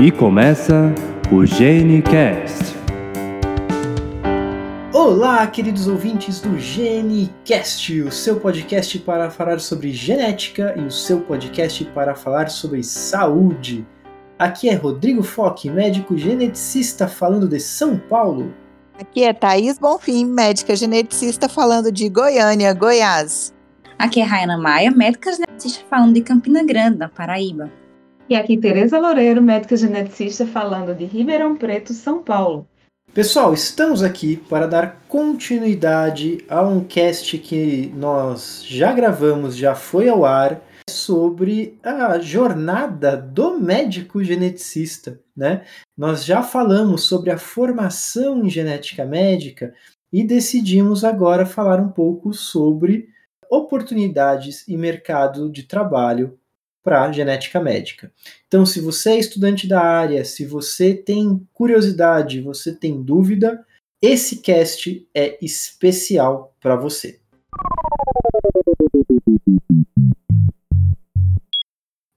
E começa o GeneCast. Olá, queridos ouvintes do GeneCast, o seu podcast para falar sobre genética e o seu podcast para falar sobre saúde. Aqui é Rodrigo Foque, médico geneticista falando de São Paulo. Aqui é Thaís Bonfim, médica geneticista falando de Goiânia, Goiás. Aqui é Rayana Maia, médica geneticista falando de Campina Grande, na Paraíba. E aqui Tereza Loureiro, médica geneticista, falando de Ribeirão Preto, São Paulo. Pessoal, estamos aqui para dar continuidade a um cast que nós já gravamos, já foi ao ar, sobre a jornada do médico geneticista, né? Nós já falamos sobre a formação em genética médica e decidimos agora falar um pouco sobre oportunidades e mercado de trabalho para genética médica. Então, se você é estudante da área, se você tem curiosidade, você tem dúvida, esse cast é especial para você.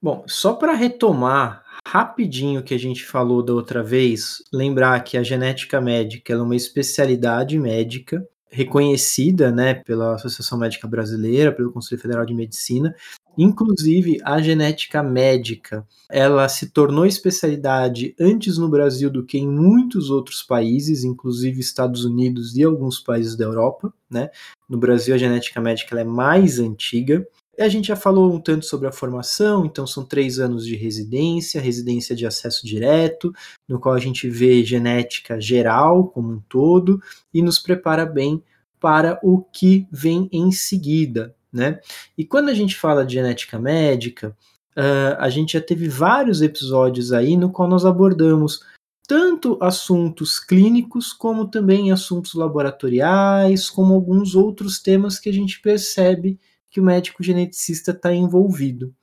Bom, só para retomar rapidinho o que a gente falou da outra vez, lembrar que a genética médica é uma especialidade médica reconhecida né, pela Associação Médica Brasileira, pelo Conselho Federal de Medicina, Inclusive, a genética médica, ela se tornou especialidade antes no Brasil do que em muitos outros países, inclusive Estados Unidos e alguns países da Europa, né? No Brasil, a genética médica é mais antiga. A gente já falou um tanto sobre a formação, então são três anos de residência, residência de acesso direto, no qual a gente vê genética geral como um todo e nos prepara bem para o que vem em seguida, né? E quando a gente fala de genética médica, uh, a gente já teve vários episódios aí no qual nós abordamos tanto assuntos clínicos como também assuntos laboratoriais, como alguns outros temas que a gente percebe que o médico geneticista está envolvido.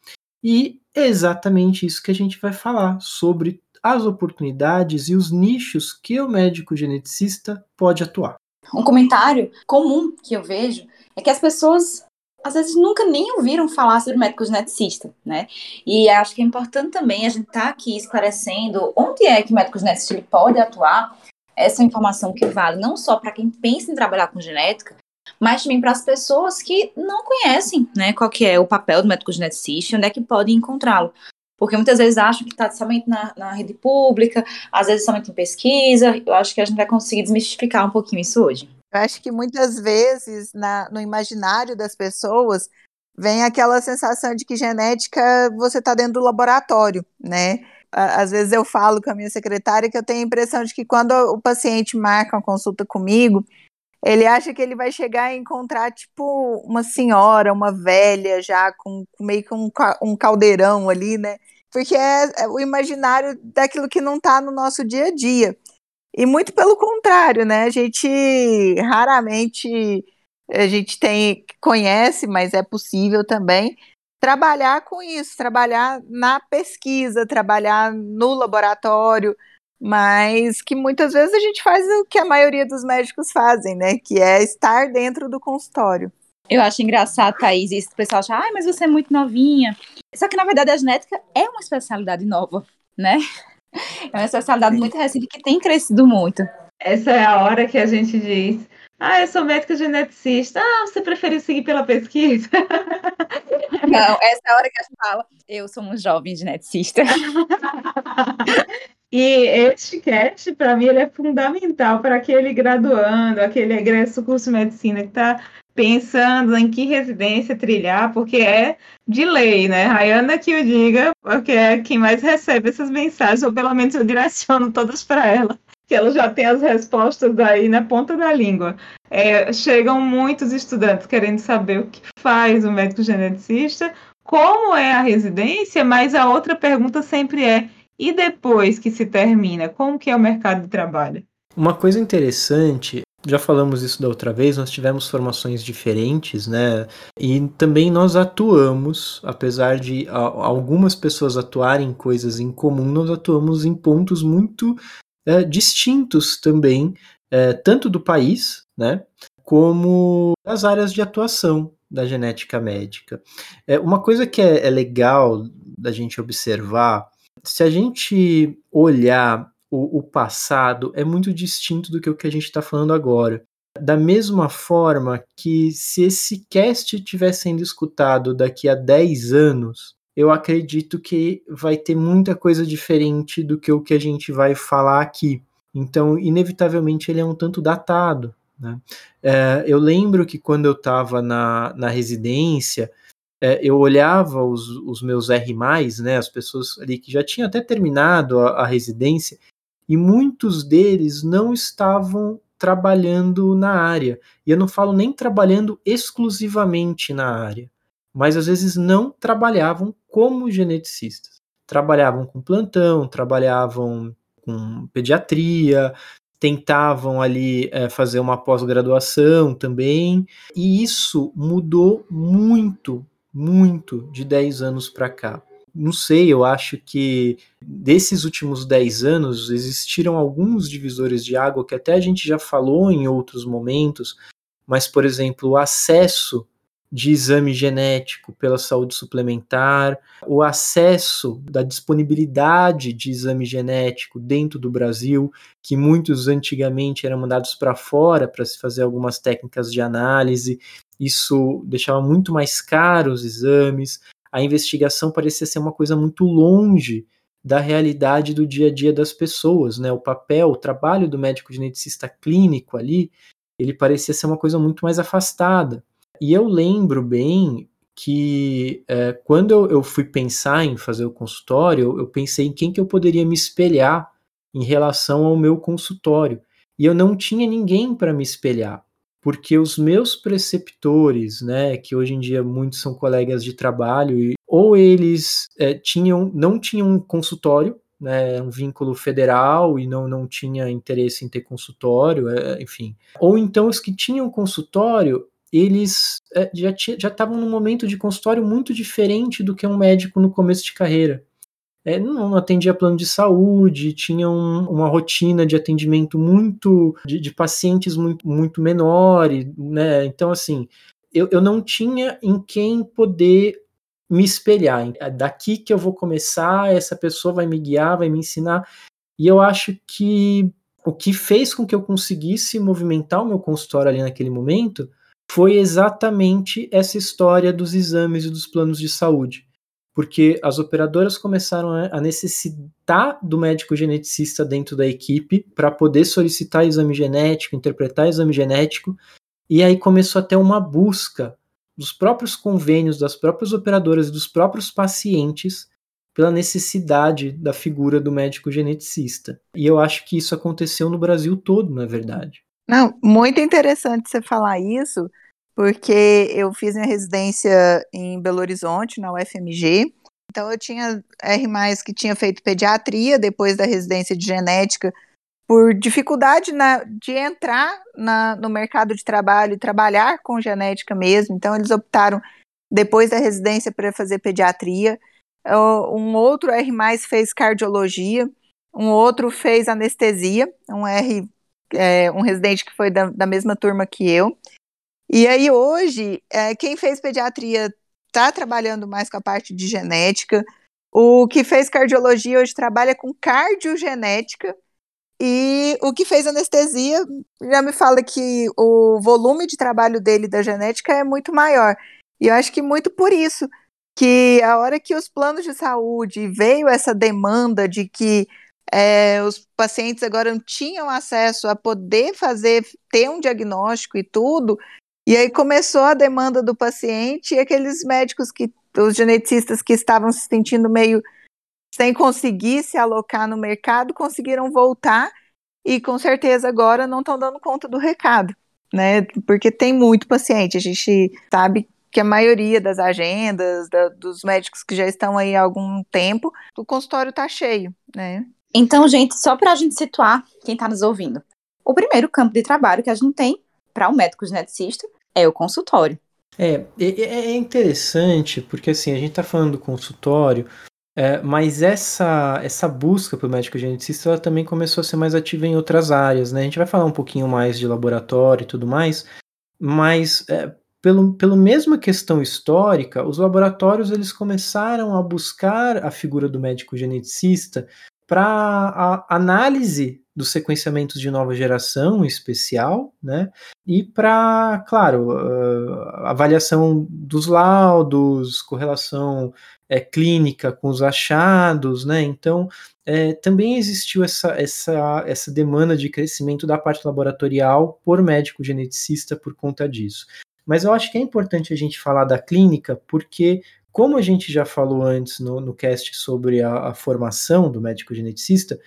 E é exatamente isso que a gente vai falar sobre as oportunidades e os nichos que o médico geneticista pode atuar. Um comentário comum que eu vejo é que as pessoas às vezes nunca nem ouviram falar sobre médico geneticista, né? E acho que é importante também a gente estar tá aqui esclarecendo onde é que o médico geneticista pode atuar, essa informação que vale não só para quem pensa em trabalhar com genética, mas também para as pessoas que não conhecem, né, qual que é o papel do médico geneticista, onde é que podem encontrá-lo. Porque muitas vezes acham que está somente na, na rede pública, às vezes somente em pesquisa. Eu acho que a gente vai conseguir desmistificar um pouquinho isso hoje. Eu acho que muitas vezes na, no imaginário das pessoas vem aquela sensação de que genética você está dentro do laboratório, né? Às vezes eu falo com a minha secretária que eu tenho a impressão de que quando o paciente marca uma consulta comigo, ele acha que ele vai chegar e encontrar, tipo, uma senhora, uma velha já, com, com meio que um, um caldeirão ali, né? Porque é, é o imaginário daquilo que não está no nosso dia a dia. E muito pelo contrário, né? A gente raramente a gente tem conhece, mas é possível também trabalhar com isso, trabalhar na pesquisa, trabalhar no laboratório, mas que muitas vezes a gente faz o que a maioria dos médicos fazem, né? Que é estar dentro do consultório. Eu acho engraçado, Thaís, isso o pessoal acha, ai, mas você é muito novinha. Só que, na verdade, a genética é uma especialidade nova, né? É uma especialidade muito recente que tem crescido muito. Essa é a hora que a gente diz: Ah, eu sou médica geneticista. Ah, você prefere seguir pela pesquisa? Não, essa é a hora que a gente fala: Eu sou um jovem geneticista. E este cast, para mim, ele é fundamental para aquele graduando, aquele egresso curso de medicina que está pensando em que residência trilhar, porque é de lei, né? Rayana que o diga, porque é quem mais recebe essas mensagens, ou pelo menos eu direciono todas para ela, que ela já tem as respostas aí na ponta da língua. É, chegam muitos estudantes querendo saber o que faz o médico geneticista, como é a residência, mas a outra pergunta sempre é, e depois que se termina, como que é o mercado de trabalho? Uma coisa interessante já falamos isso da outra vez, nós tivemos formações diferentes, né? E também nós atuamos, apesar de algumas pessoas atuarem em coisas em comum, nós atuamos em pontos muito é, distintos também, é, tanto do país, né? Como das áreas de atuação da genética médica. É, uma coisa que é, é legal da gente observar se a gente olhar o, o passado, é muito distinto do que o que a gente está falando agora. Da mesma forma que se esse cast estiver sendo escutado daqui a 10 anos, eu acredito que vai ter muita coisa diferente do que o que a gente vai falar aqui. Então, inevitavelmente, ele é um tanto datado. Né? É, eu lembro que quando eu estava na, na residência, é, eu olhava os, os meus R, né, as pessoas ali que já tinham até terminado a, a residência, e muitos deles não estavam trabalhando na área. E eu não falo nem trabalhando exclusivamente na área, mas às vezes não trabalhavam como geneticistas. Trabalhavam com plantão, trabalhavam com pediatria, tentavam ali é, fazer uma pós-graduação também, e isso mudou muito, muito de 10 anos para cá. Não sei, eu acho que desses últimos 10 anos existiram alguns divisores de água que até a gente já falou em outros momentos, mas, por exemplo, o acesso de exame genético pela saúde suplementar, o acesso da disponibilidade de exame genético dentro do Brasil, que muitos antigamente eram mandados para fora para se fazer algumas técnicas de análise, isso deixava muito mais caros os exames, a investigação parecia ser uma coisa muito longe da realidade do dia a dia das pessoas, né? O papel, o trabalho do médico geneticista clínico ali, ele parecia ser uma coisa muito mais afastada. E eu lembro bem que é, quando eu, eu, fui pensar em fazer o consultório, eu, eu pensei em quem que eu poderia me espelhar em relação ao meu consultório. E eu não tinha ninguém para me espelhar, porque os meus preceptores, né, que hoje em dia muitos são colegas de trabalho, ou eles é, tinham, não tinham um consultório, né, um vínculo federal e não, não tinha interesse em ter consultório, é, enfim. Ou então os que tinham consultório, eles é, já estavam num momento de consultório muito diferente do que um médico no começo de carreira. É, não atendia plano de saúde, tinha um, uma rotina de atendimento muito de, de, pacientes muito, muito menores, né? Então, assim, eu, eu não tinha em quem poder me espelhar. É daqui que eu vou começar, essa pessoa vai me guiar, vai me ensinar. E eu acho que o que fez com que eu conseguisse movimentar o meu consultório ali naquele momento foi exatamente essa história dos exames e dos planos de saúde. Porque as operadoras começaram a necessitar do médico geneticista dentro da equipe para poder solicitar exame genético, interpretar exame genético, e aí começou a ter uma busca dos próprios convênios, das próprias operadoras e dos próprios pacientes pela necessidade da figura do médico geneticista. E eu acho que isso aconteceu no Brasil todo, na verdade. Não, muito interessante você falar isso, porque eu fiz minha residência em Belo Horizonte, na UFMG. Então eu tinha R+, que tinha feito pediatria depois da residência de genética, por dificuldade na, de entrar na, no mercado de trabalho e trabalhar com genética mesmo. Então eles optaram depois da residência para fazer pediatria. Um outro R+, fez cardiologia, um outro fez anestesia, um R é, um residente que foi da, da, mesma turma que eu. E aí hoje, é, quem fez pediatria está trabalhando mais com a parte de genética. O que fez cardiologia hoje trabalha com cardiogenética. E o que fez anestesia já me fala que o volume de trabalho dele da genética é muito maior. E eu acho que muito por isso que a hora que os planos de saúde veio essa demanda de que é, os pacientes agora não tinham acesso a poder fazer, ter um diagnóstico e tudo, e aí começou a demanda do paciente e aqueles médicos que, os geneticistas que estavam se sentindo meio sem conseguir se alocar no mercado, conseguiram voltar e com certeza agora não estão dando conta do recado, né? Porque tem muito paciente, a gente sabe que a maioria das agendas, da, dos médicos que já estão aí há algum tempo, o consultório está cheio, né? Então, gente, só para a gente situar quem está nos ouvindo. O primeiro campo de trabalho que a gente tem para o um médico geneticista é o consultório. É, é, interessante porque assim, a gente está falando do consultório, é, mas essa, essa busca para o médico geneticista ela também começou a ser mais ativa em outras áreas, né? A gente vai falar um pouquinho mais de laboratório e tudo mais, mas é, pelo, pela mesma questão histórica, os laboratórios eles começaram a buscar a figura do médico geneticista para análise dos sequenciamentos de nova geração em especial, né? E para, claro, uh, avaliação dos laudos, correlação é, clínica com os achados, né? Então, é, também existiu essa, essa, essa demanda de crescimento da parte laboratorial por médico geneticista por conta disso. Mas eu acho que é importante a gente falar da clínica, porque, como a gente já falou antes no, no cast sobre a, a formação do médico geneticista,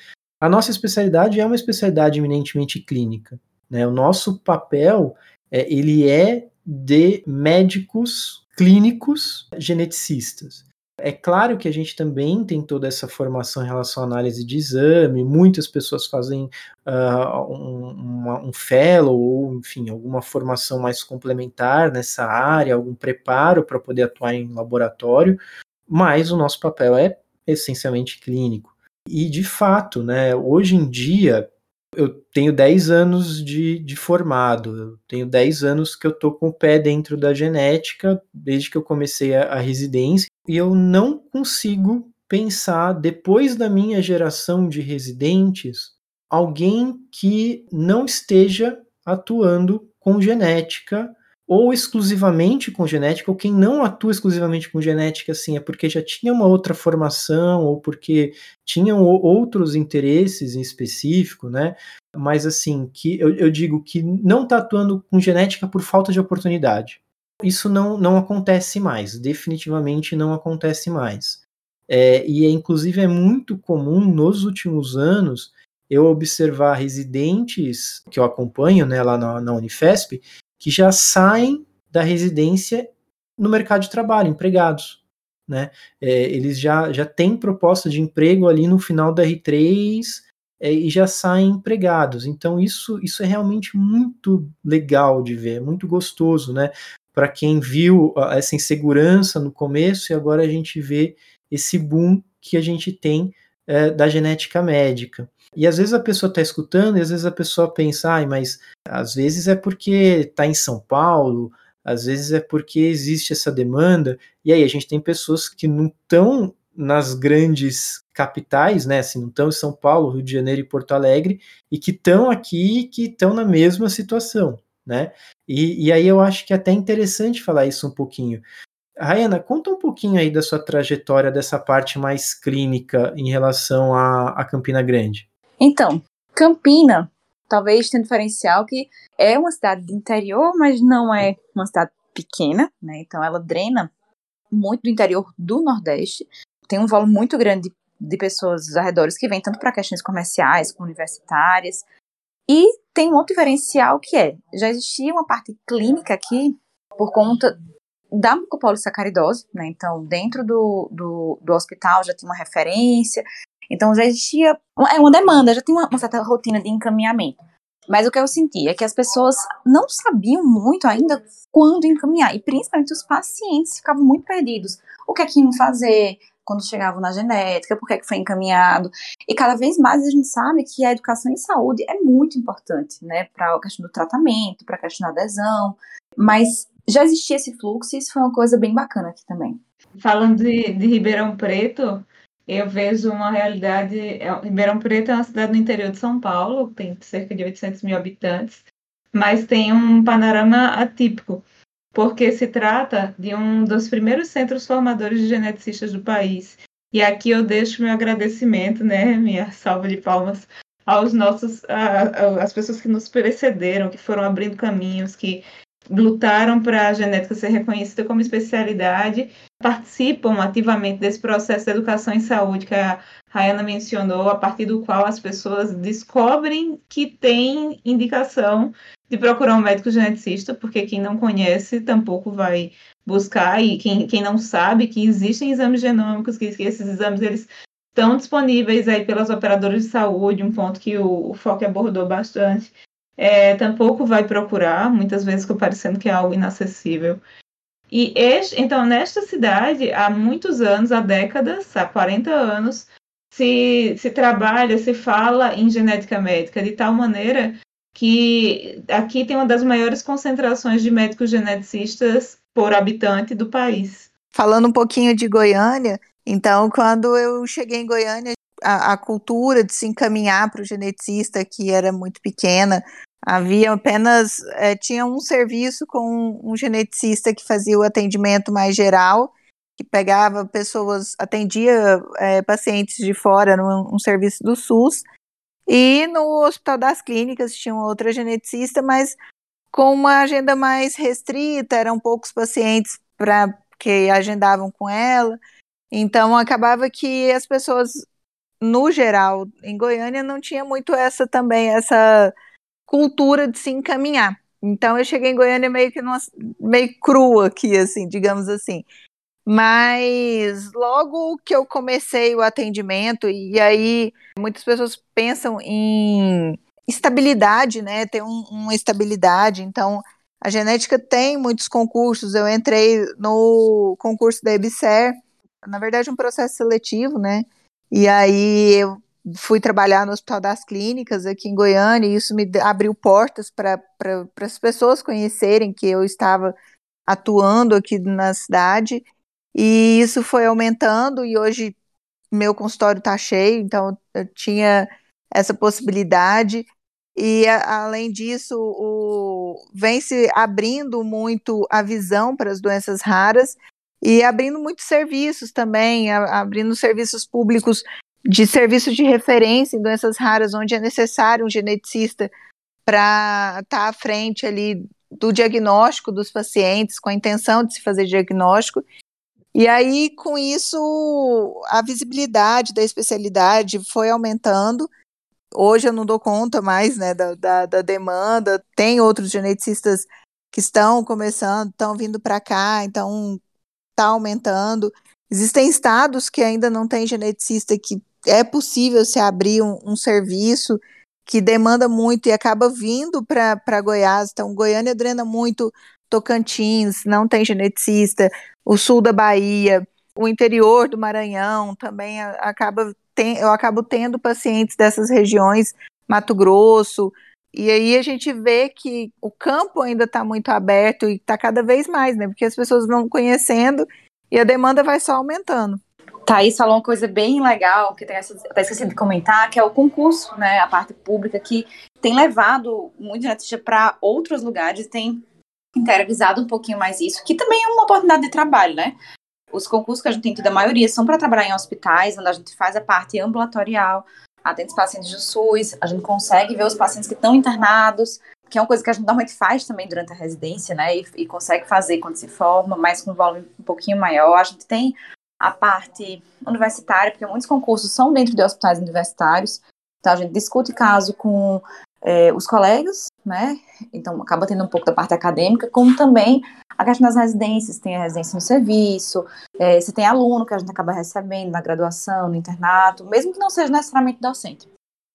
a nossa especialidade é uma especialidade eminentemente clínica. Né? O nosso papel é, ele é de médicos clínicos geneticistas. É claro que a gente também tem toda essa formação em relação à análise de exame, muitas pessoas fazem uh, um, uma, um fellow, ou enfim, alguma formação mais complementar nessa área, algum preparo para poder atuar em laboratório, mas o nosso papel é essencialmente clínico. E de fato, né, hoje em dia, eu tenho 10 anos de, de formado, eu tenho 10 anos que eu tô com o pé dentro da genética, desde que eu comecei a, a residência, e eu não consigo pensar, depois da minha geração de residentes, alguém que não esteja atuando com genética ou exclusivamente com genética, ou quem não atua exclusivamente com genética, assim, é porque já tinha uma outra formação, ou porque tinham outros interesses em específico, né? Mas, assim, que eu, eu digo que não está atuando com genética por falta de oportunidade. Isso não, não acontece mais, definitivamente não acontece mais. É, e, é, inclusive, é muito comum nos últimos anos eu observar residentes que eu acompanho né, lá na, na Unifesp que já saem da residência no mercado de trabalho, empregados. Né? É, eles já, já têm proposta de emprego ali no final da R3 é, e já saem empregados. Então, isso, isso é realmente muito legal de ver, muito gostoso, né? Para quem viu essa insegurança no começo e agora a gente vê esse boom que a gente tem é, da genética médica. E às vezes a pessoa está escutando e às vezes a pessoa pensa, ah, mas às vezes é porque está em São Paulo, às vezes é porque existe essa demanda. E aí a gente tem pessoas que não estão nas grandes capitais, né? Assim, não estão em São Paulo, Rio de Janeiro e Porto Alegre, e que estão aqui que estão na mesma situação, né? E, e aí eu acho que é até interessante falar isso um pouquinho, Rayana, conta um pouquinho aí da sua trajetória dessa parte mais clínica em relação a, a Campina Grande. Então, Campina talvez tem um diferencial que é uma cidade de interior, mas não é uma cidade pequena, né? Então ela drena muito do interior do Nordeste. Tem um volume muito grande de pessoas dos arredores que vêm tanto para questões comerciais como universitárias. E tem um outro diferencial que é, já existia uma parte clínica aqui por conta da mucopolissacaridose, né? Então, dentro do, do, do, hospital já tinha uma referência, então já existia é uma demanda, já tinha uma, uma, certa rotina de encaminhamento. Mas o que eu senti é que as pessoas não sabiam muito ainda quando encaminhar, e principalmente os pacientes ficavam muito perdidos. O que é que iam fazer quando chegavam na genética, por que, foi encaminhado. E cada vez mais a gente sabe que a educação em saúde é muito importante, né, para a questão do tratamento, para a questão da adesão, mas já existia esse fluxo e isso foi uma coisa bem bacana aqui também. Falando de, de Ribeirão Preto, eu vejo uma realidade. É, Ribeirão Preto é uma cidade no interior de São Paulo, tem cerca de 800 mil habitantes, mas tem um panorama atípico, porque se trata de um dos primeiros centros formadores de geneticistas do país. E aqui eu deixo meu agradecimento, né, minha salva de palmas aos nossos, as pessoas que nos precederam, que foram abrindo caminhos, que lutaram para a genética ser reconhecida como especialidade, participam ativamente desse processo de educação em saúde que a Rayana mencionou, a partir do qual as pessoas descobrem que tem indicação de procurar um médico geneticista, porque quem não conhece tampouco vai buscar, e quem, quem não sabe que existem exames genômicos, que, que esses exames eles estão disponíveis aí pelas operadoras de saúde, um ponto que o, o abordou bastante, é, tampouco vai procurar, muitas vezes parecendo que é algo inacessível. E este, então, nesta cidade, há muitos anos, há décadas, há 40 anos, se, se trabalha, se fala em genética médica de tal maneira que aqui tem uma das maiores concentrações de médicos geneticistas por habitante do país. Falando um pouquinho de Goiânia, então, quando eu cheguei em Goiânia, a, a cultura de se encaminhar para o geneticista, que era muito pequena, havia apenas, é, tinha um serviço com um geneticista que fazia o atendimento mais geral, que pegava pessoas, atendia é, pacientes de fora num um serviço do SUS, e no Hospital das Clínicas tinha outra geneticista, mas com uma agenda mais restrita, eram poucos pacientes para que agendavam com ela. Então acabava que as pessoas, no geral, em Goiânia, não tinha muito essa também, essa cultura de se encaminhar. Então eu cheguei em Goiânia meio que numa, meio crua aqui, assim, digamos assim. Mas logo que eu comecei o atendimento, e aí muitas pessoas pensam em estabilidade, né? Ter um, uma estabilidade. Então, a genética tem muitos concursos. Eu entrei no concurso da EBSER, na verdade, um processo seletivo, né? E aí eu fui trabalhar no Hospital das Clínicas aqui em Goiânia, e isso me abriu portas para pra, as pessoas conhecerem que eu estava atuando aqui na cidade. E isso foi aumentando e hoje meu consultório está cheio, então eu tinha essa possibilidade. E a, além disso, o, vem se abrindo muito a visão para as doenças raras e abrindo muitos serviços também, abrindo serviços públicos de serviços de referência em doenças raras, onde é necessário um geneticista para estar tá à frente ali do diagnóstico dos pacientes, com a intenção de se fazer diagnóstico, e aí, com isso, a visibilidade da especialidade foi aumentando. Hoje eu não dou conta mais né, da, da, da demanda. Tem outros geneticistas que estão começando, estão vindo para cá, então está aumentando. Existem estados que ainda não tem geneticista que é possível se abrir um, um serviço que demanda muito e acaba vindo para Goiás. Então, Goiânia drena muito Tocantins, não tem geneticista, o sul da Bahia, o interior do Maranhão também acaba tem, eu acabo tendo pacientes dessas regiões, Mato Grosso, e aí a gente vê que o campo ainda está muito aberto e está cada vez mais, né? Porque as pessoas vão conhecendo e a demanda vai só aumentando. Thaís falou uma coisa bem legal, que até esqueci de comentar, que é o concurso, né? A parte pública que tem levado muito geneticista para outros lugares, tem interiorizado um pouquinho mais isso, que também é uma oportunidade de trabalho, né? Os concursos que a gente tem tido, a maioria são para trabalhar em hospitais, onde a gente faz a parte ambulatorial, atende os pacientes do SUS, a gente consegue ver os pacientes que estão internados, que é uma coisa que a gente normalmente faz também durante a residência, né? E, e consegue fazer quando se forma, mas com um volume um pouquinho maior. A gente tem a parte universitária, porque muitos concursos são dentro de hospitais universitários. Então a gente discute caso com é, os colegas, né? Então acaba tendo um pouco da parte acadêmica, como também a questão das residências, tem a residência no serviço, é, você tem aluno que a gente acaba recebendo na graduação, no internato, mesmo que não seja necessariamente docente.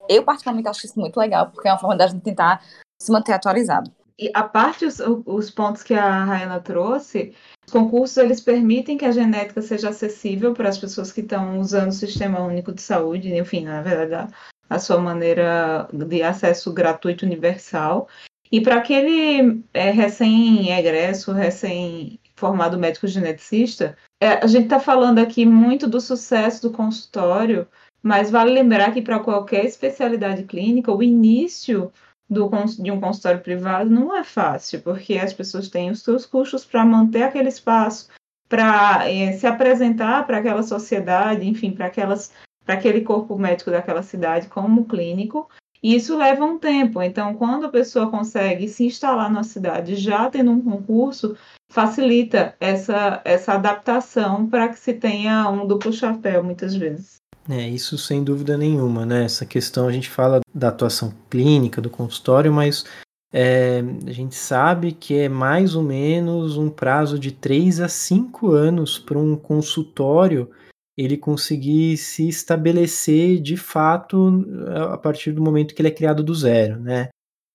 Eu, particularmente, acho isso muito legal, porque é uma forma da gente tentar se manter atualizado. E a parte os, os pontos que a Raina trouxe, os concursos eles permitem que a genética seja acessível para as pessoas que estão usando o Sistema Único de Saúde, enfim, na verdade, a sua maneira de acesso gratuito universal. E para aquele é, recém-egresso, recém-formado médico geneticista, é, a gente está falando aqui muito do sucesso do consultório, mas vale lembrar que para qualquer especialidade clínica, o início do, de um consultório privado não é fácil, porque as pessoas têm os seus custos para manter aquele espaço, para é, se apresentar para aquela sociedade, enfim, para aquelas para aquele corpo médico daquela cidade como clínico. E isso leva um tempo. Então, quando a pessoa consegue se instalar na cidade já tendo um concurso, facilita essa, essa adaptação para que se tenha um duplo chapéu, muitas vezes. É, isso sem dúvida nenhuma, né? Essa questão, a gente fala da atuação clínica, do consultório, mas é, a gente sabe que é mais ou menos um prazo de 3 a 5 anos para um consultório ele conseguir se estabelecer de fato a partir do momento que ele é criado do zero, né?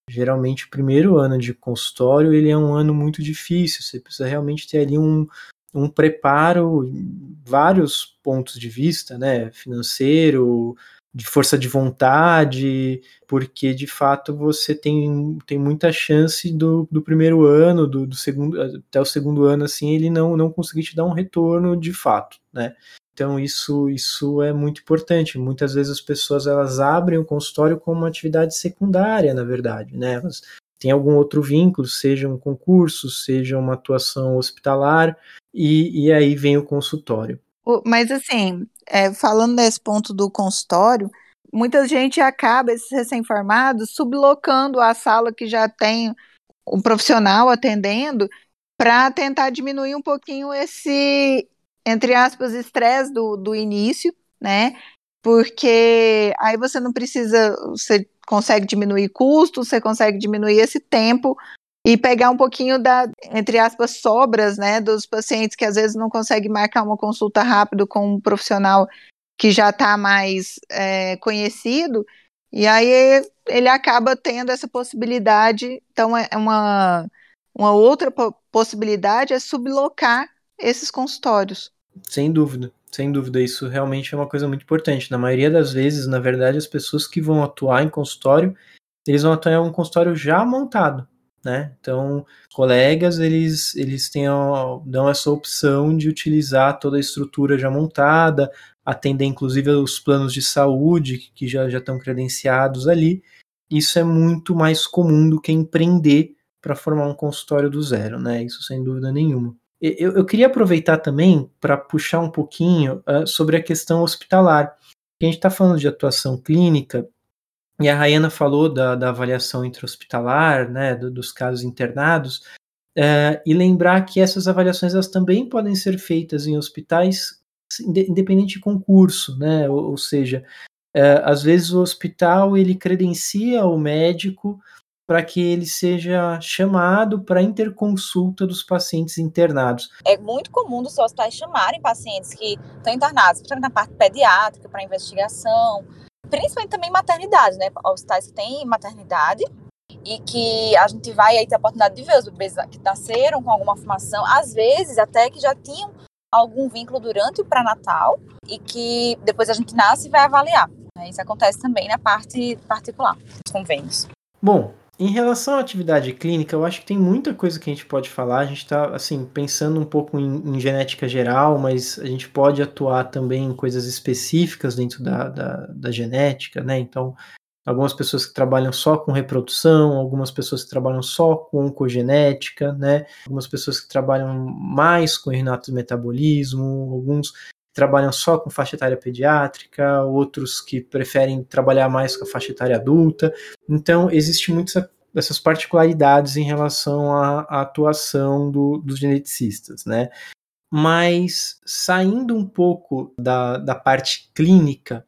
Geralmente o primeiro ano de consultório ele é um ano muito difícil, você precisa realmente ter ali um, um preparo vários pontos de vista, né? Financeiro, de força de vontade, porque de fato você tem, tem muita chance do, do primeiro ano, do, do segundo, até o segundo ano, assim, ele não, não conseguir te dar um retorno de fato, né? Então isso, isso é muito importante. Muitas vezes as pessoas elas abrem o consultório como uma atividade secundária, na verdade, né? Elas têm algum outro vínculo, seja um concurso, seja uma atuação hospitalar, e, e aí vem o consultório. Mas assim, é, falando nesse ponto do consultório, muita gente acaba, esses recém-formados, sublocando a sala que já tem um profissional atendendo para tentar diminuir um pouquinho esse, entre aspas, estresse do, do início, né? Porque aí você não precisa, você consegue diminuir custos, você consegue diminuir esse tempo e pegar um pouquinho da, entre aspas, sobras, né, dos pacientes que às vezes não conseguem marcar uma consulta rápido com um profissional que já está mais é, conhecido, e aí ele acaba tendo essa possibilidade, então é uma, uma outra possibilidade é sublocar esses consultórios. Sem dúvida, sem dúvida, isso realmente é uma coisa muito importante. Na maioria das vezes, na verdade, as pessoas que vão atuar em consultório, eles vão atuar em um consultório já montado, né? Então, colegas, eles, eles têm, dão essa opção de utilizar toda a estrutura já montada, atender inclusive os planos de saúde que já, já estão credenciados ali. Isso é muito mais comum do que empreender para formar um consultório do zero, né? Isso sem dúvida nenhuma. Eu, eu queria aproveitar também para puxar um pouquinho uh, sobre a questão hospitalar. A gente está falando de atuação clínica, e a Rayana falou da, da avaliação intra-hospitalar, né, do, dos casos internados, uh, e lembrar que essas avaliações elas também podem ser feitas em hospitais independente de concurso, né, ou, ou seja, uh, às vezes o hospital ele credencia o médico para que ele seja chamado para interconsulta dos pacientes internados. É muito comum dos hospitais chamarem pacientes que estão internados, principalmente na parte pediátrica, para investigação, principalmente também maternidade, né? Hospitais que têm maternidade e que a gente vai aí ter a oportunidade de ver os bebês que nasceram com alguma formação, às vezes até que já tinham algum vínculo durante o pré-natal e que depois a gente nasce e vai avaliar. Né? Isso acontece também na parte particular, dos convênios. Bom, em relação à atividade clínica, eu acho que tem muita coisa que a gente pode falar. A gente está assim pensando um pouco em, em, genética geral, mas a gente pode atuar também em coisas específicas dentro da, da, da genética, né? Então, algumas pessoas que trabalham só com reprodução, algumas pessoas que trabalham só com oncogenética, né? Algumas pessoas que trabalham mais com de metabolismo, alguns trabalham só com faixa etária pediátrica, outros que preferem trabalhar mais com a faixa etária adulta. Então, existe muitas dessas particularidades em relação à, à atuação do, dos geneticistas, né? Mas saindo um pouco da, da parte clínica,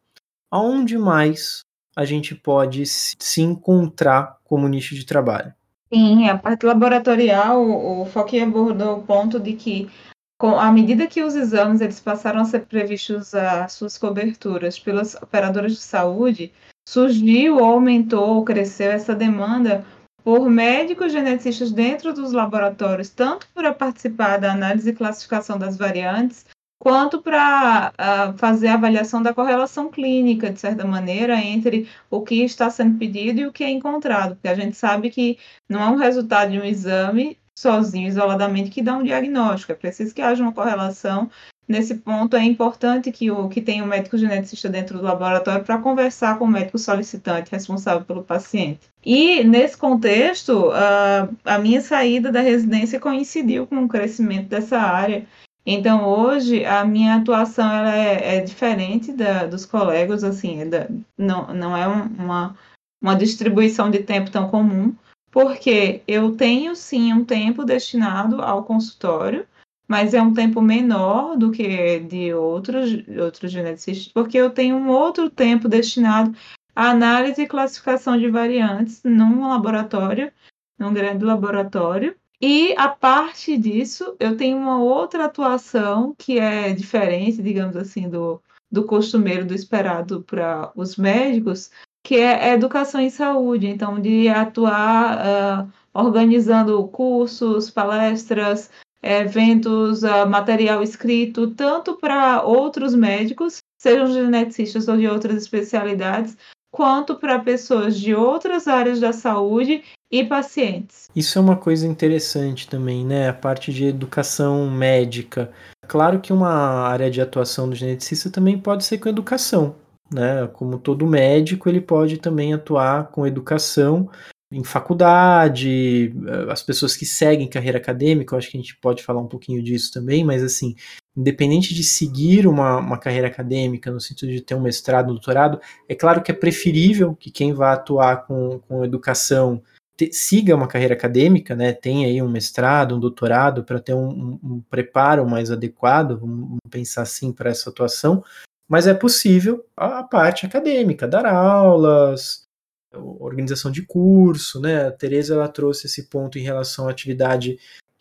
aonde mais a gente pode se encontrar como nicho de trabalho? Sim, a parte laboratorial, o Foque abordou o ponto de que com, à medida que os exames eles passaram a ser previstos as suas coberturas pelas operadoras de saúde, surgiu ou aumentou ou cresceu essa demanda por médicos geneticistas dentro dos laboratórios, tanto para participar da análise e classificação das variantes, quanto para uh, fazer a avaliação da correlação clínica, de certa maneira, entre o que está sendo pedido e o que é encontrado, porque a gente sabe que não é um resultado de um exame sozinho, isoladamente, que dá um diagnóstico. É preciso que haja uma correlação. Nesse ponto, é importante que o que tenha um médico geneticista dentro do laboratório para conversar com o médico solicitante responsável pelo paciente. E, nesse contexto, a, a minha saída da residência coincidiu com o crescimento dessa área. Então, hoje, a minha atuação ela é, é diferente da, dos colegas, assim, é da, não, não é uma, uma distribuição de tempo tão comum, porque eu tenho sim um tempo destinado ao consultório, mas é um tempo menor do que de outros, outros geneticistas, porque eu tenho um outro tempo destinado à análise e classificação de variantes num laboratório, num grande laboratório. E a parte disso, eu tenho uma outra atuação que é diferente, digamos assim, do, do costumeiro, do esperado para os médicos, que é educação em saúde, então de atuar uh, organizando cursos, palestras, eventos, uh, material escrito, tanto para outros médicos sejam geneticistas ou de outras especialidades, quanto para pessoas de outras áreas da saúde e pacientes. Isso é uma coisa interessante também, né? A parte de educação médica. Claro que uma área de atuação do geneticista também pode ser com educação, né? Como todo médico, ele pode também atuar com educação em faculdade, eh, as pessoas que seguem carreira acadêmica, eu acho que a gente pode falar um pouquinho disso também, mas assim, independente de seguir uma, uma carreira acadêmica, no sentido de ter um mestrado, um doutorado, é claro que é preferível que quem vá atuar com, com educação te, siga uma carreira acadêmica, né, tenha aí um mestrado, um doutorado, para ter um, um, um, preparo mais adequado, vamos pensar assim, para essa atuação, mas é possível a, parte acadêmica, dar aulas, organização de curso, né? A Tereza ela trouxe esse ponto em relação à atividade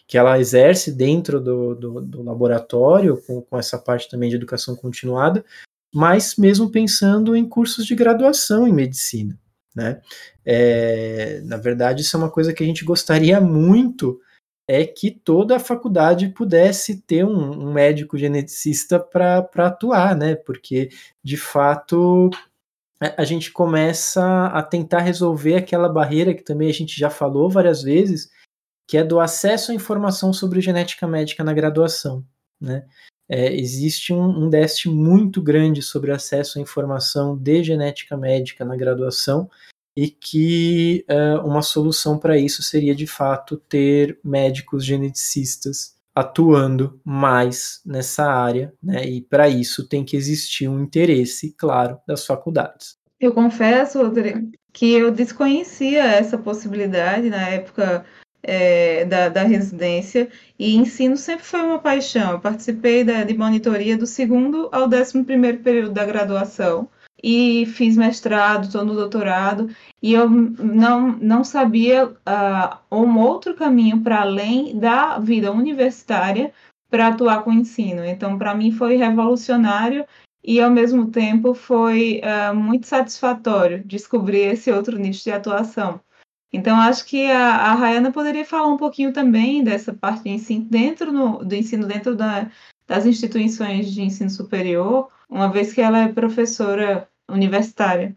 que ela exerce dentro do, do, do laboratório, com, com, essa parte também de educação continuada, mas mesmo pensando em cursos de graduação em medicina, né? É, na verdade, isso é uma coisa que a gente gostaria muito é que toda a faculdade pudesse ter um, um médico geneticista para atuar, né? Porque de fato a gente começa a tentar resolver aquela barreira que também a gente já falou várias vezes, que é do acesso à informação sobre genética médica na graduação. Né? É, existe um, um déficit muito grande sobre acesso à informação de genética médica na graduação e que uh, uma solução para isso seria de fato ter médicos geneticistas atuando mais nessa área, né? E para isso tem que existir um interesse, claro, das faculdades. Eu confesso, Rodrigo, que eu desconhecia essa possibilidade na época é, da, da, residência e ensino sempre foi uma paixão. Eu participei da, de monitoria do segundo ao décimo primeiro período da graduação e fiz mestrado, estou no doutorado, e eu não, não sabia uh, um outro caminho para além da vida universitária para atuar com o ensino. Então, para mim, foi revolucionário e, ao mesmo tempo, foi uh, muito satisfatório descobrir esse outro nicho de atuação. Então, acho que a, a Rayana poderia falar um pouquinho também dessa parte de ensino dentro no, do ensino dentro da, das instituições de ensino superior, uma vez que ela é professora universitária?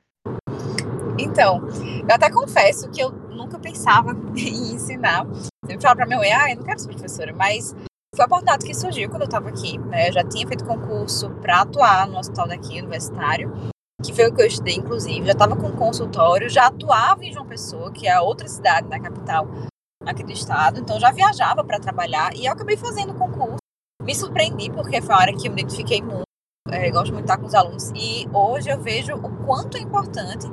Então, eu até confesso que eu nunca pensava em ensinar. Sempre falava para minha mãe, ah, eu não quero ser professora, mas foi a oportunidade que surgiu quando eu estava aqui, né? Eu já tinha feito concurso para atuar no hospital daqui, universitário, que foi o que eu estudei, inclusive. Já estava com consultório, já atuava em João Pessoa, que é a outra cidade da capital aqui do estado, então já viajava para trabalhar e eu acabei fazendo concurso. Me surpreendi porque foi uma área que eu me identifiquei muito é, gosto muito de estar com os alunos. E hoje eu vejo o quanto é importante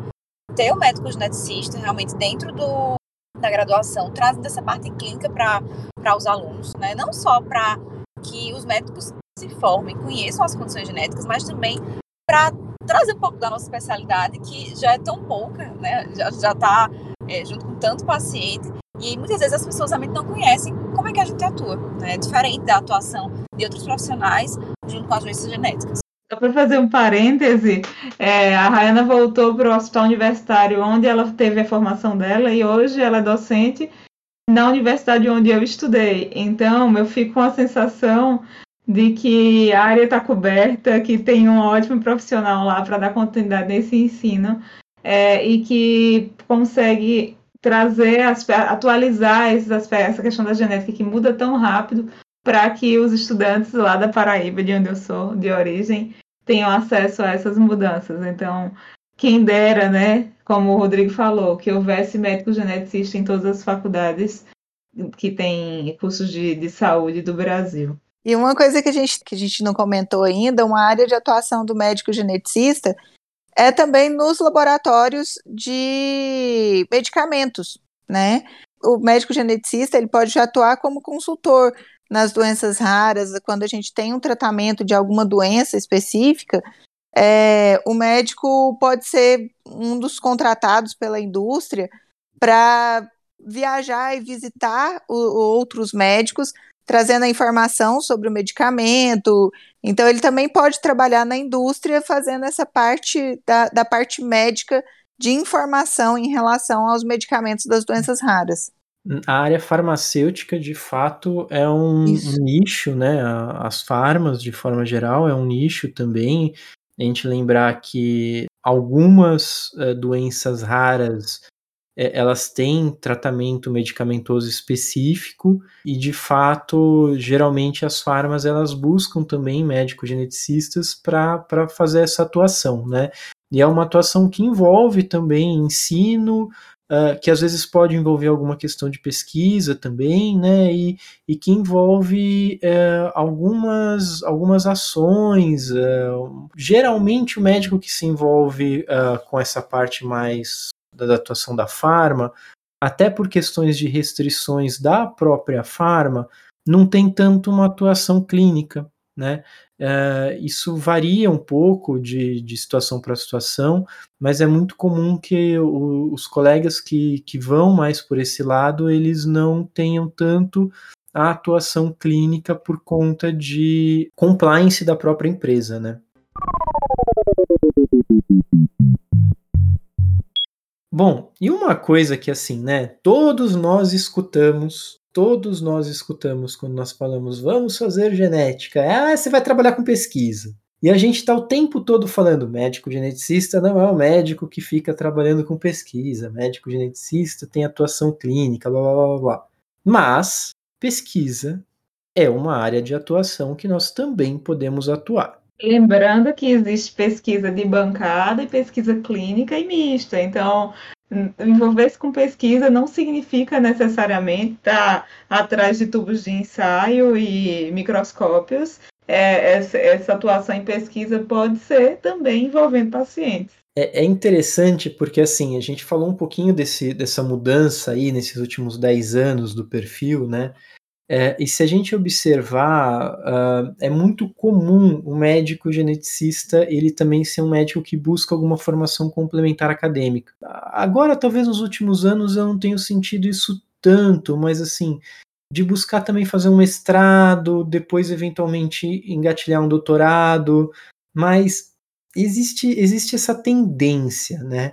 ter o médico geneticista realmente dentro do, da graduação, trazendo essa parte clínica para os alunos, né? não só para que os médicos se formem, conheçam as condições genéticas, mas também para trazer um pouco da nossa especialidade, que já é tão pouca, né? já está é, junto com tanto paciente, e muitas vezes as pessoas realmente não conhecem como é que a gente atua, né? diferente da atuação de outros profissionais junto com as doenças genéticas. Só para fazer um parêntese, é, a Rayana voltou para o hospital universitário onde ela teve a formação dela e hoje ela é docente na universidade onde eu estudei. Então, eu fico com a sensação de que a área está coberta, que tem um ótimo profissional lá para dar continuidade nesse ensino é, e que consegue trazer, atualizar esses aspectos, essa questão da genética que muda tão rápido para que os estudantes lá da Paraíba, de onde eu sou, de origem, tenham acesso a essas mudanças. Então, quem dera, né, como o Rodrigo falou, que houvesse médico geneticista em todas as faculdades que têm cursos de, de saúde do Brasil. E uma coisa que a, gente, que a gente não comentou ainda, uma área de atuação do médico geneticista é também nos laboratórios de medicamentos, né? O médico geneticista ele pode atuar como consultor nas doenças raras, quando a gente tem um tratamento de alguma doença específica, é, o médico pode ser um dos contratados pela indústria para viajar e visitar o, outros médicos, trazendo a informação sobre o medicamento. Então, ele também pode trabalhar na indústria fazendo essa parte da, da parte médica de informação em relação aos medicamentos das doenças raras a área farmacêutica, de fato, é um, um nicho, né? As farmas, de forma geral, é um nicho também. A gente lembrar que algumas uh, doenças raras é, elas têm tratamento medicamentoso específico e de fato geralmente as farmas elas buscam também médicos geneticistas para fazer essa atuação, né? E é uma atuação que envolve também ensino, uh, que às vezes pode envolver alguma questão de pesquisa também, né? E, e que envolve uh, algumas, algumas ações. Uh, geralmente o médico que se envolve com essa parte mais da atuação da farma, até por questões de restrições da própria farma, não tem tanto uma atuação clínica, né? Uh, isso varia um pouco de, de situação para situação, mas é muito comum que o, os colegas que, que vão mais por esse lado, eles não tenham tanto a atuação clínica por conta de compliance da própria empresa, né? Bom, e uma coisa que assim, né, todos nós escutamos, todos nós escutamos quando nós falamos vamos fazer genética, ah, você vai trabalhar com pesquisa. E a gente está o tempo todo falando médico geneticista não é o médico que fica trabalhando com pesquisa, médico geneticista tem atuação clínica, blá blá blá blá. Mas pesquisa é uma área de atuação que nós também podemos atuar. Lembrando que existe pesquisa de bancada e pesquisa clínica e mista. Então, envolver-se com pesquisa não significa necessariamente estar atrás de tubos de ensaio e microscópios. É, essa, essa, atuação em pesquisa pode ser também envolvendo pacientes. É, é, interessante porque assim a gente falou um pouquinho desse, dessa mudança aí nesses últimos 10 anos do perfil, né? É, e se a gente observar, uh, é muito comum o médico geneticista ele também ser um médico que busca alguma formação complementar acadêmica. Agora, talvez nos últimos anos eu não tenho sentido isso tanto, mas assim, de buscar também fazer um mestrado, depois eventualmente engatilhar um doutorado, mas existe, existe essa tendência, né?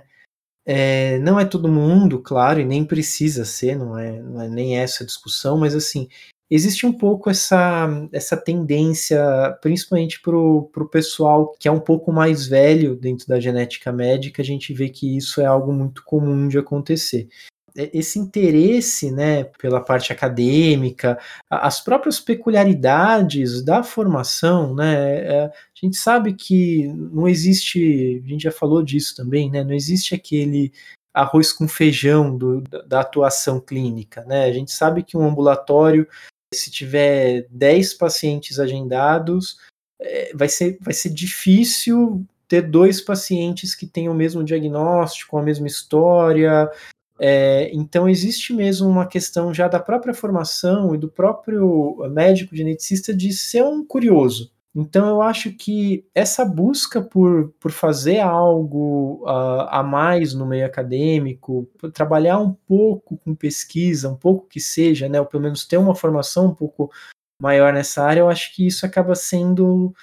É, não é todo mundo, claro, e nem precisa ser, não é, não é nem essa discussão, mas assim, existe um pouco essa, essa tendência, principalmente para o pessoal que é um pouco mais velho dentro da genética médica, a gente vê que isso é algo muito comum de acontecer. É, esse interesse né, pela parte acadêmica, as próprias peculiaridades da formação, né, é, a gente sabe que não existe, a gente já falou disso também, né, não existe aquele arroz com feijão do, da atuação clínica. Né? A gente sabe que um ambulatório, se tiver 10 pacientes agendados, é, vai, ser, vai ser difícil ter dois pacientes que têm o mesmo diagnóstico, a mesma história, é, então existe mesmo uma questão já da própria formação e do próprio médico geneticista de ser um curioso. Então eu acho que essa busca por, por fazer algo uh, a mais no meio acadêmico, trabalhar um pouco com pesquisa, um pouco que seja, né, ou pelo menos ter uma formação um pouco maior nessa área, eu acho que isso acaba sendo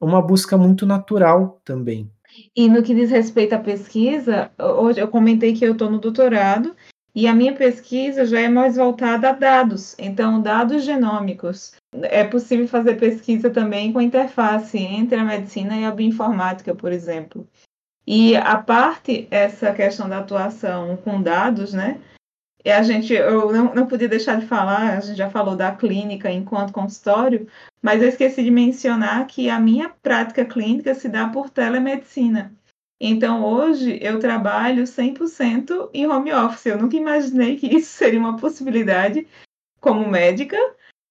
uma busca muito natural também. E no que diz respeito à pesquisa, hoje eu comentei que eu estou no doutorado e a minha pesquisa já é mais voltada a dados, então dados genômicos. É possível fazer pesquisa também com interface entre a medicina e a bioinformática, por exemplo. E a parte, essa questão da atuação com dados, né? A gente, eu não, não podia deixar de falar, a gente já falou da clínica enquanto consultório, mas eu esqueci de mencionar que a minha prática clínica se dá por telemedicina. Então, hoje, eu trabalho 100% em home office. Eu nunca imaginei que isso seria uma possibilidade como médica,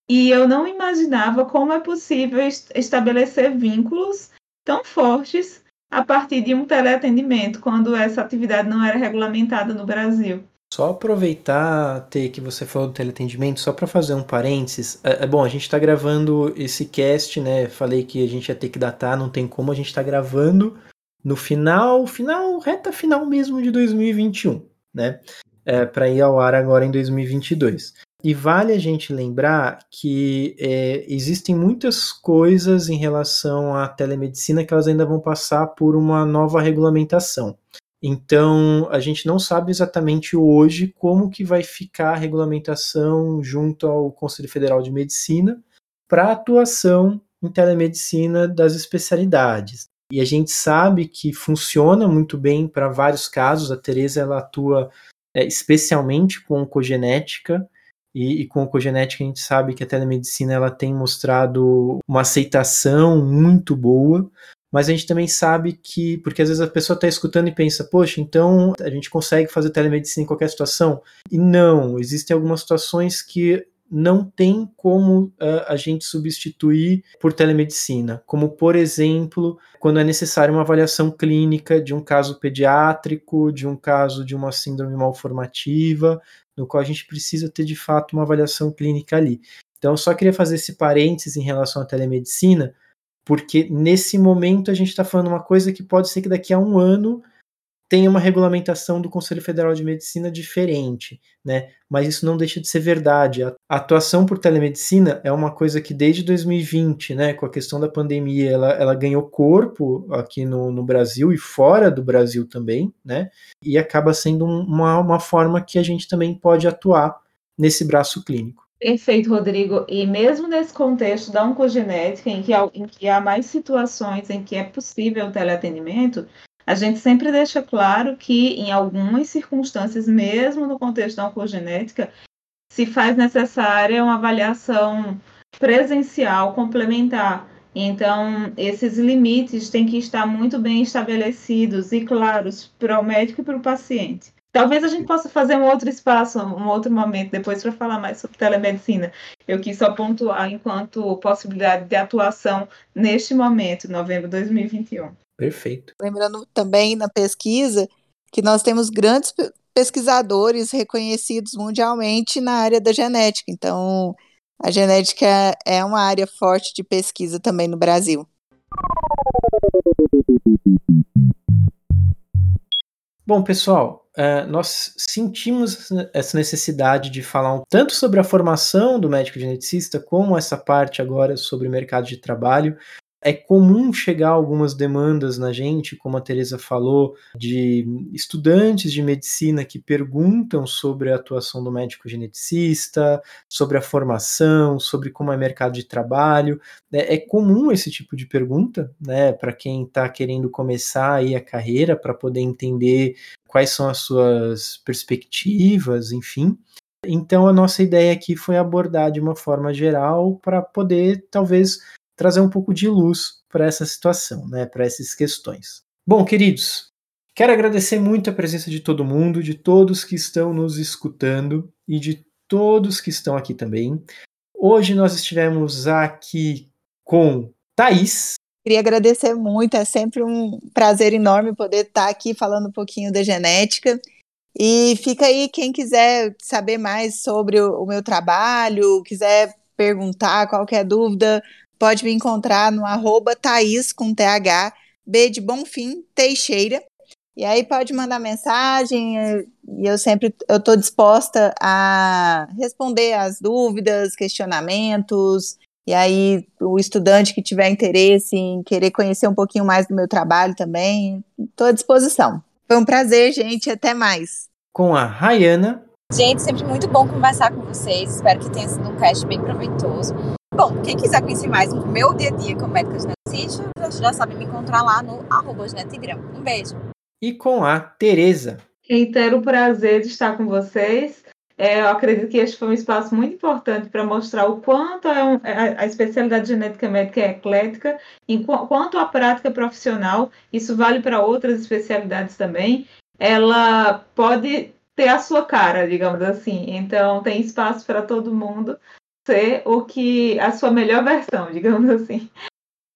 e eu não imaginava como é possível estabelecer vínculos tão fortes a partir de um teleatendimento, quando essa atividade não era regulamentada no Brasil. Só aproveitar, ter que você falou do teleatendimento, só para fazer um parênteses. É, é bom, a gente está gravando esse cast, né? Falei que a gente ia ter que datar, não tem como, a gente está gravando no final, final, reta final mesmo de 2021, né? É, para ir ao ar agora em 2022. E vale a gente lembrar que é, existem muitas coisas em relação à telemedicina que elas ainda vão passar por uma nova regulamentação. Então, a gente não sabe exatamente hoje como que vai ficar a regulamentação junto ao Conselho Federal de Medicina para atuação em telemedicina das especialidades. E a gente sabe que funciona muito bem para vários casos. A Teresa ela atua é, especialmente com oncogenética, e, e, com oncogenética a gente sabe que a telemedicina ela tem mostrado uma aceitação muito boa, mas a gente também sabe que, porque às vezes a pessoa está escutando e pensa, poxa, então a gente consegue fazer telemedicina em qualquer situação? E não, existem algumas situações que não tem como uh, a gente substituir por telemedicina, como por exemplo, quando é necessária uma avaliação clínica de um caso pediátrico, de um caso de uma síndrome malformativa, no qual a gente precisa ter de fato uma avaliação clínica ali. Então, só queria fazer esse parênteses em relação à telemedicina, porque nesse momento a gente está falando uma coisa que pode ser que daqui a um ano tem uma regulamentação do Conselho Federal de Medicina diferente, né? Mas isso não deixa de ser verdade. A atuação por telemedicina é uma coisa que desde 2020, né, com a questão da pandemia, ela, ela ganhou corpo aqui no, no Brasil e fora do Brasil também, né? E acaba sendo uma, uma forma que a gente também pode atuar nesse braço clínico. Perfeito, Rodrigo. E mesmo nesse contexto da oncogenética, em que, há, em que há mais situações em que é possível o teleatendimento, a gente sempre deixa claro que, em algumas circunstâncias, mesmo no contexto da oncogenética, se faz necessária uma avaliação presencial complementar. Então, esses limites têm que estar muito bem estabelecidos e claros para o médico e para o paciente. Talvez a gente possa fazer um outro espaço, um outro momento depois para falar mais sobre telemedicina. Eu quis só pontuar enquanto possibilidade de atuação neste momento, novembro de 2021. Perfeito. Lembrando também na pesquisa que nós temos grandes pesquisadores reconhecidos mundialmente na área da genética. Então, a genética é uma área forte de pesquisa também no Brasil. Bom, pessoal, uh, nós sentimos essa necessidade de falar tanto sobre a formação do médico geneticista, como essa parte agora sobre o mercado de trabalho, é comum chegar algumas demandas na gente, como a Teresa falou, de estudantes de medicina que perguntam sobre a atuação do médico geneticista, sobre a formação, sobre como é mercado de trabalho. É, é comum esse tipo de pergunta, né, para quem está querendo começar aí a carreira, para poder entender quais são as suas perspectivas, enfim. Então a nossa ideia aqui foi abordar de uma forma geral para poder talvez trazer um pouco de luz para essa situação, né, para essas questões. Bom, queridos, quero agradecer muito a presença de todo mundo, de todos que estão nos escutando e de todos que estão aqui também. Hoje nós estivemos aqui com Thaís. Queria agradecer muito, é sempre um prazer enorme poder estar aqui falando um pouquinho da genética. E fica aí quem quiser saber mais sobre o, meu trabalho, quiser perguntar qualquer dúvida, pode me encontrar no arroba Thaís com TH, B de Bonfim, Teixeira. E aí pode mandar mensagem e eu sempre eu estou disposta a responder as dúvidas, questionamentos. E aí o estudante que tiver interesse em querer conhecer um pouquinho mais do meu trabalho também, estou à disposição. Foi um prazer, gente. Até mais. Com a Rayana. Gente, sempre muito bom conversar com vocês. Espero que tenha sido um cast bem proveitoso. Bom, quem quiser conhecer mais o meu dia a dia como médica geneticista, já sabe me encontrar lá no arroba. Um beijo. E com a Tereza. Reitero o prazer de estar com vocês. É, eu acredito que este foi um espaço muito importante para mostrar o quanto é um, é, a, a, especialidade de genética médica é eclética, enquanto a prática profissional, isso vale para outras especialidades também, ela pode ter a sua cara, digamos assim. Então, tem espaço para todo mundo ser o que a sua melhor versão, digamos assim.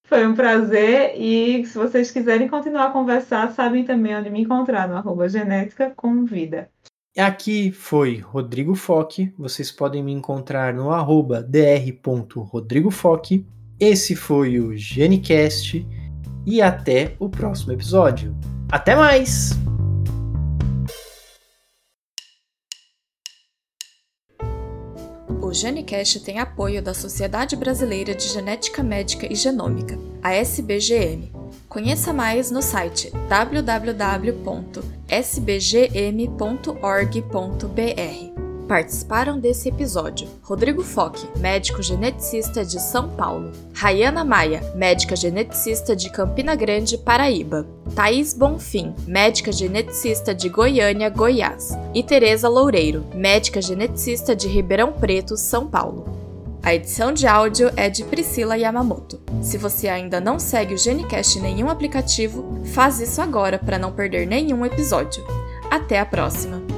Foi um prazer e se vocês quiserem continuar a conversar, sabem também onde me encontrar no arroba genética com vida. Aqui foi Rodrigo Foque. Vocês podem me encontrar no arroba dr.rodrigofoque. Esse foi o Genicast e até o próximo episódio. Até mais! O GeneCast tem apoio da Sociedade Brasileira de Genética Médica e Genômica, a SBGM. Conheça mais no site www.sbgm.org.br. Participaram desse episódio Rodrigo Foque, médico geneticista de São Paulo, Rayana Maia, médica geneticista de Campina Grande, Paraíba, Thaís Bonfim, médica geneticista de Goiânia, Goiás, e Tereza Loureiro, médica geneticista de Ribeirão Preto, São Paulo. A edição de áudio é de Priscila Yamamoto. Se você ainda não segue o Genicast em nenhum aplicativo, faz isso agora para não perder nenhum episódio. Até a próxima!